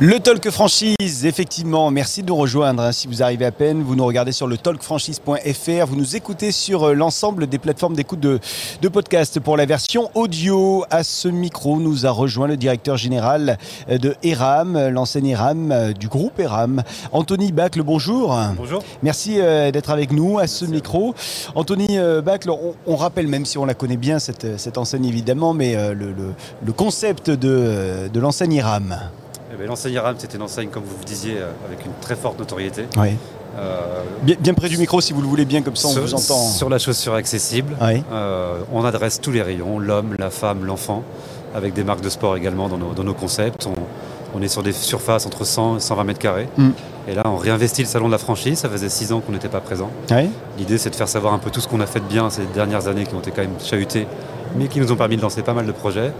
Le Talk Franchise, effectivement, merci de nous rejoindre. Si vous arrivez à peine, vous nous regardez sur le talkfranchise.fr, vous nous écoutez sur euh, l'ensemble des plateformes d'écoute de, de podcast. Pour la version audio, à ce micro, nous a rejoint le directeur général euh, de ERAM, euh, l'enseigne ERAM du groupe ERAM, Anthony Bacle, bonjour. Bonjour. Merci d'être avec nous à ce micro. Anthony Bacle, on, on rappelle, même si on la connaît bien, cette, cette enseigne évidemment, mais le, le- le concept de, de l'enseigne ERAM. Eh ben, L'enseigne RAM, c'était une enseigne, comme vous le disiez, euh, avec une très forte notoriété. Oui. Euh, Bien, bien près du micro si vous le voulez bien, comme ça on sur, vous entend. sur la chaussure accessible, Oui. euh, on adresse tous les rayons, l'homme, la femme, l'enfant, avec des marques de sport également dans nos, dans nos concepts. On, on est sur des surfaces entre 100 et 120 mètres carrés. Mm. Et là, on réinvestit le salon de la franchise. Ça faisait six ans qu'on n'était pas présent. Oui. L'idée, c'est de faire savoir un peu tout ce qu'on a fait de bien ces dernières années qui ont été quand même chahutées, mais qui nous ont permis de lancer pas mal de projets.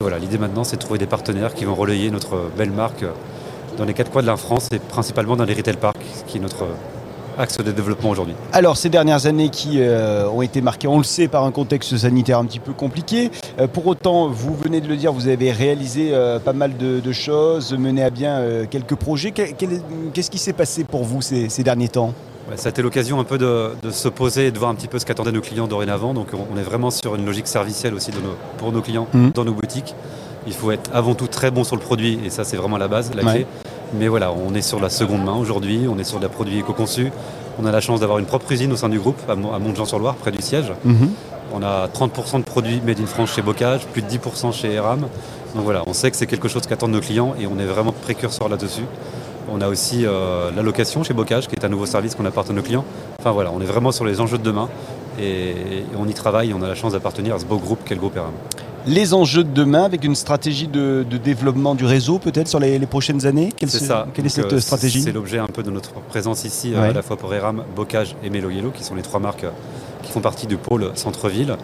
Voilà, l'idée maintenant, c'est de trouver des partenaires qui vont relayer notre belle marque dans les quatre coins de la France et principalement dans les retail parks, qui est notre axe de développement aujourd'hui. Alors ces dernières années qui euh, ont été marquées, on le sait, par un contexte sanitaire un petit peu compliqué. Euh, pour autant, vous venez de le dire, vous avez réalisé euh, pas mal de, choses, mené à bien quelques projets. Qu'est-ce qui s'est passé pour vous ces derniers temps? Ouais, ça a été l'occasion un peu de, de se poser et de voir un petit peu ce qu'attendaient nos clients dorénavant. Donc on, on est vraiment sur une logique servicielle aussi de nos- pour nos clients Mhm. dans nos boutiques. Il faut être avant tout très bon sur le produit et ça c'est vraiment la base, la Ouais. clé. Mais voilà, on est sur la seconde main aujourd'hui, on est sur des produits éco-conçus. On a la chance d'avoir une propre usine au sein du groupe à Mont- à Montjean-sur-Loire, près du siège. On a 30% de produits made in France chez Bocage, plus de 10% chez Eram. Donc voilà, on sait que c'est quelque chose qu'attendent nos clients et on est vraiment précurseur là-dessus. On a aussi euh, la location chez Bocage, qui est un nouveau service qu'on apporte à nos clients. Enfin voilà, on est vraiment sur les enjeux de demain et, et on y travaille et on a la chance d'appartenir à ce beau groupe qu'est le groupe Eram. Les enjeux de demain avec une stratégie de, de développement du réseau peut-être sur les, les prochaines années? Quelle, C'est se- ça. Quelle est Donc, cette euh, stratégie? C'est l'objet un peu de notre présence ici, euh, Ouais. à la fois pour Eram, Bocage et Melo Yellow, qui sont les trois marques euh, qui font partie du pôle centre-ville.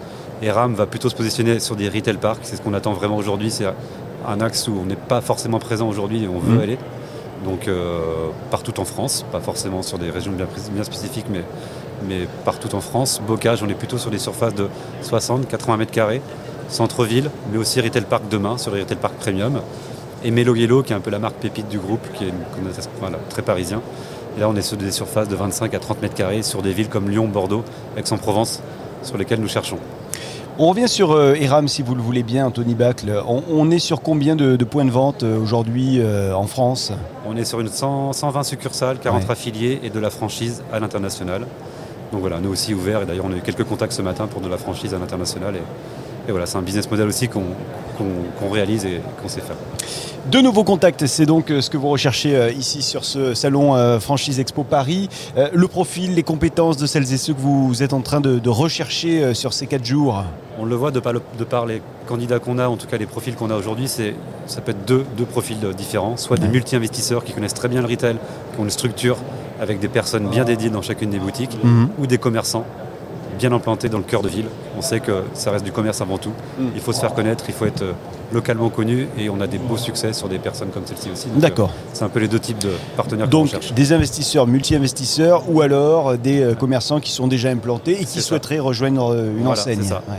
Eram va plutôt se positionner sur des retail parks, c'est ce qu'on attend vraiment aujourd'hui. C'est un axe où on n'est pas forcément présent aujourd'hui et on veut Mhm. aller. Donc euh, partout en France, pas forcément sur des régions bien, spécifiques, mais, mais partout en France. Bocage, on est plutôt sur des surfaces de 60-80 mètres carrés, centre-ville, mais aussi retail park demain, sur les retail park premium. Et Melo Yellow, qui est un peu la marque pépite du groupe, qui est très parisien. Et là, on est sur des surfaces de 25 à 30 mètres carrés sur des villes comme Lyon, Bordeaux, Aix-en-Provence, sur lesquelles nous cherchons. On revient sur euh, Eram si vous le voulez bien, Anthony Bacle. On, on est sur combien de, de points de vente euh, aujourd'hui euh, en France? On est sur une 100 120 succursales, 40 Ouais. affiliés et de la franchise à l'international. Donc voilà, nous aussi ouverts. Et d'ailleurs, on a eu quelques contacts ce matin pour de la franchise à l'international. Et, et voilà, c'est un business model aussi qu'on réalise et qu'on sait faire. De nouveaux contacts, c'est donc euh, ce que vous recherchez euh, ici sur ce salon euh, Franchise Expo Paris. Le profil, les compétences de celles et ceux que vous êtes en train de, de rechercher sur ces quatre jours? On le voit de par, le- de par les candidats qu'on a, en tout cas les profils qu'on a aujourd'hui, ça peut être deux, deux profils différents, soit des multi-investisseurs qui connaissent très bien le retail, qui ont une structure avec des personnes bien dédiées dans chacune des boutiques, Mhm. ou des commerçants bien implantés dans le cœur de ville. On sait que ça reste du commerce avant tout. Mhm. Il faut se faire connaître, il faut être euh, localement connu et on a des beaux succès sur des personnes comme celle-ci aussi. D'accord. euh, C'est un peu les deux types de partenaires Donc des investisseurs, multi-investisseurs ou alors euh, des euh, commerçants qui sont déjà implantés et qui ça. souhaiteraient rejoindre une Voilà, enseigne. c'est ça. Ouais.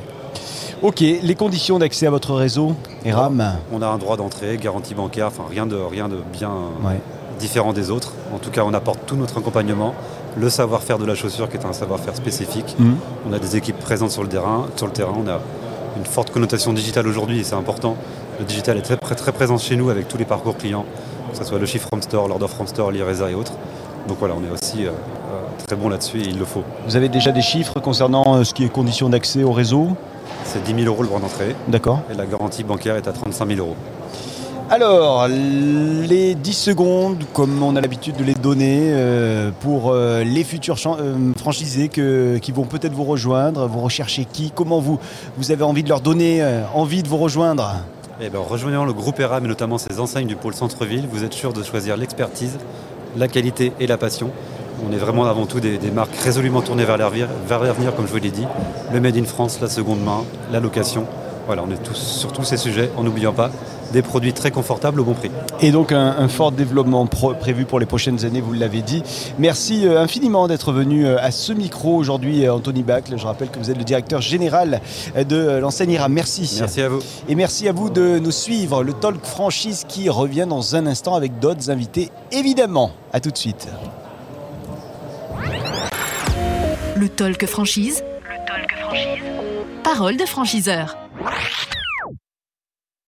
Ok, les conditions d'accès à votre réseau, Eram On a un droit d'entrée, garantie bancaire, enfin rien de, rien de bien Ouais. différent des autres. En tout cas, on apporte tout notre accompagnement, le savoir-faire de la chaussure qui est un savoir-faire spécifique. Mhm. On a des équipes présentes sur le terrain. Sur le terrain, on a une forte connotation digitale aujourd'hui et c'est important. Le digital est très, très, très présent chez nous avec tous les parcours clients, que ce soit le chiffre from store, l'order from store, l'IRESA et autres. Donc voilà, on est aussi euh, euh, très bon là-dessus et il le faut. Vous avez déjà des chiffres concernant euh, ce qui est conditions d'accès au réseau? C'est 10 000 euros le droit d'entrée D'accord. et la garantie bancaire est à 35 000 euros. Alors, les 10 secondes, comme on a l'habitude de les donner, euh, pour euh, les futurs euh, franchisés qui vont peut-être vous rejoindre, vous recherchez qui Comment vous, avez envie de leur donner envie de vous rejoindre? Eh ben, en rejoignant le groupe ERAM et notamment ses enseignes du pôle centre-ville, vous êtes sûr de choisir l'expertise, la qualité et la passion. On est vraiment avant tout des, marques résolument tournées vers l'avenir, comme je vous l'ai dit. Le Made in France, la seconde main, la location. Voilà, on est tous sur tous ces sujets en n'oubliant pas des produits très confortables au bon prix. Et donc un, fort développement prévu pour les prochaines années, vous l'avez dit. Merci euh, infiniment d'être venu euh, à ce micro aujourd'hui, euh, Anthony Bach. Je rappelle que vous êtes le directeur général de l'enseigne IRA. Merci. Merci à vous. Et merci à vous de nous suivre. Le Talk Franchise qui revient dans un instant avec d'autres invités, évidemment. À tout de suite. Le Talk Franchise. Le Talk Franchise. Parole de franchiseur. right.